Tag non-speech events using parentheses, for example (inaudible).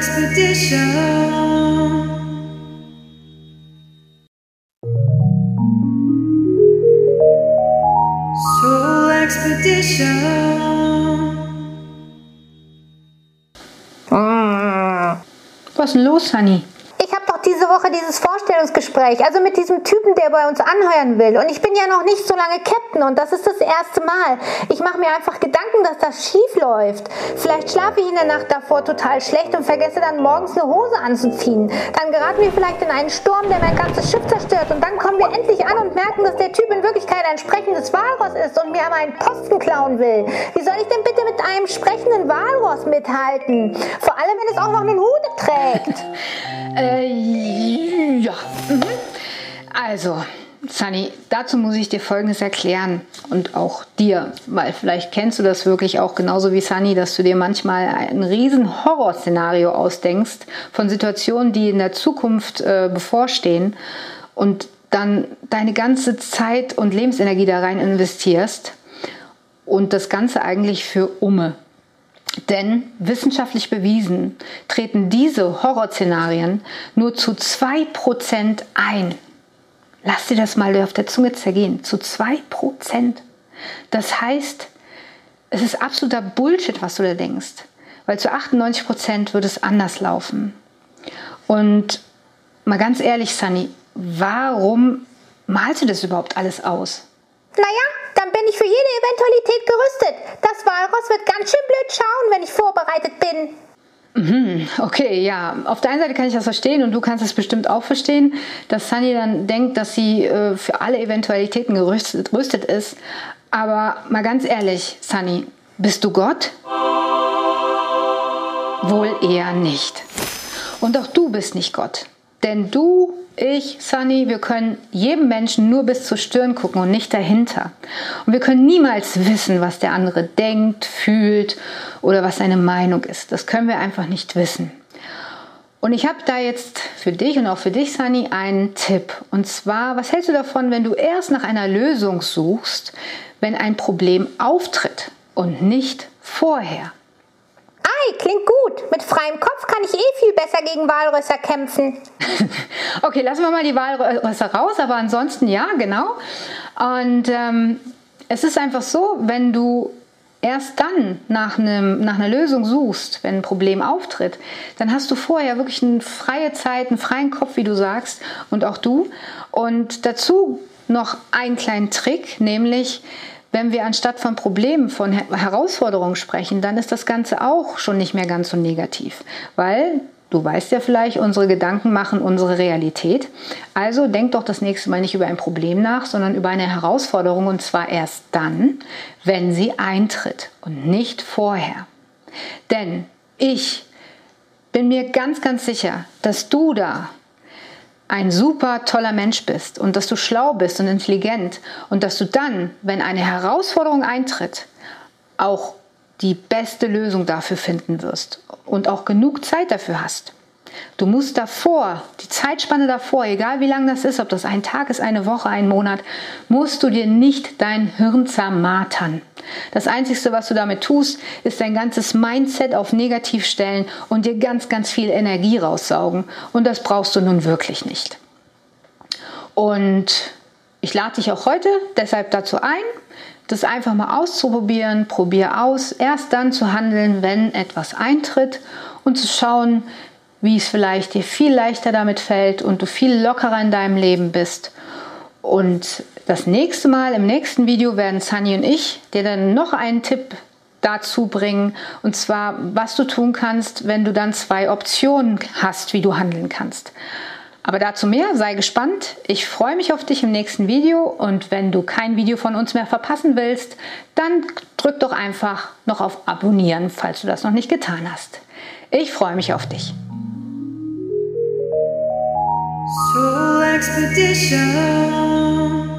Expedition. Soul Expedition. Was ist los, Honey? Ich habe doch diese Woche dieses Vorstellungsgespräch, also mit diesem Typen, der bei uns anheuern will. Und ich bin ja noch nicht so lange Captain und das ist das erste Mal. Ich mache mir einfach Gedanken, dass das schief läuft. Vielleicht schlafe ich in der Nacht davor total schlecht und vergesse dann morgens eine Hose anzuziehen. Dann geraten wir vielleicht in einen Sturm, der mein ganzes Schiff zerstört. Und dann kommen wir endlich an und merken, dass der Typ in Wirklichkeit ein sprechendes Walross ist und mir meinen Posten klauen will. Wie soll ich denn bitte mit einem sprechenden Walross mithalten? Vor allem, wenn es auch noch einen Hut trägt. (laughs) (laughs) Äh, ja. Mhm. Also, Sunny, dazu muss ich dir Folgendes erklären und auch dir, weil vielleicht kennst du das wirklich auch genauso wie Sunny, dass du dir manchmal ein riesen Horrorszenario ausdenkst von Situationen, die in der Zukunft äh, bevorstehen und dann deine ganze Zeit und Lebensenergie da rein investierst und das Ganze eigentlich für Umme. Denn wissenschaftlich bewiesen treten diese Horrorszenarien nur zu 2% ein. Lass dir das mal auf der Zunge zergehen. Zu 2%. Das heißt, es ist absoluter Bullshit, was du da denkst. Weil zu 98% wird es anders laufen. Und mal ganz ehrlich, Sunny, warum malst du das überhaupt alles aus? Naja, dann bin ich für jede Eventualität gerüstet. Das Walross wird ganz schön blöd schauen, wenn ich vorbereitet bin. Mhm, okay, ja. Auf der einen Seite kann ich das verstehen und du kannst es bestimmt auch verstehen, dass Sunny dann denkt, dass sie äh, für alle Eventualitäten gerüstet, gerüstet ist. Aber mal ganz ehrlich, Sunny, bist du Gott? Wohl eher nicht. Und auch du bist nicht Gott. Denn du, ich, Sunny, wir können jedem Menschen nur bis zur Stirn gucken und nicht dahinter. Und wir können niemals wissen, was der andere denkt, fühlt oder was seine Meinung ist. Das können wir einfach nicht wissen. Und ich habe da jetzt für dich und auch für dich, Sunny, einen Tipp. Und zwar, was hältst du davon, wenn du erst nach einer Lösung suchst, wenn ein Problem auftritt und nicht vorher? Ei, klingt gut. Mit freiem Kopf kann ich eh viel besser gegen Walrösser kämpfen. (laughs) Okay, lassen wir mal die Walrösser raus, aber ansonsten ja, genau. Und ähm, es ist einfach so, wenn du erst dann nach, einem, nach einer Lösung suchst, wenn ein Problem auftritt, dann hast du vorher wirklich eine freie Zeit, einen freien Kopf, wie du sagst, und auch du. Und dazu noch einen kleinen Trick, nämlich wenn wir anstatt von Problemen, von Herausforderungen sprechen, dann ist das Ganze auch schon nicht mehr ganz so negativ, weil Du weißt ja vielleicht, unsere Gedanken machen unsere Realität. Also denk doch das nächste Mal nicht über ein Problem nach, sondern über eine Herausforderung und zwar erst dann, wenn sie eintritt und nicht vorher. Denn ich bin mir ganz, ganz sicher, dass du da ein super toller Mensch bist und dass du schlau bist und intelligent und dass du dann, wenn eine Herausforderung eintritt, auch die beste Lösung dafür finden wirst und auch genug Zeit dafür hast. Du musst davor, die Zeitspanne davor, egal wie lang das ist, ob das ein Tag ist, eine Woche, ein Monat, musst du dir nicht dein Hirn zermartern. Das Einzige, was du damit tust, ist dein ganzes Mindset auf negativ stellen und dir ganz, ganz viel Energie raussaugen. Und das brauchst du nun wirklich nicht. Und ich lade dich auch heute deshalb dazu ein, das einfach mal auszuprobieren. Probier aus, erst dann zu handeln, wenn etwas eintritt und zu schauen, wie es vielleicht dir viel leichter damit fällt und du viel lockerer in deinem Leben bist. Und das nächste Mal, im nächsten Video, werden Sunny und ich dir dann noch einen Tipp dazu bringen. Und zwar, was du tun kannst, wenn du dann zwei Optionen hast, wie du handeln kannst. Aber dazu mehr, sei gespannt. Ich freue mich auf dich im nächsten Video und wenn du kein Video von uns mehr verpassen willst, dann drück doch einfach noch auf Abonnieren, falls du das noch nicht getan hast. Ich freue mich auf dich. Soul Expedition.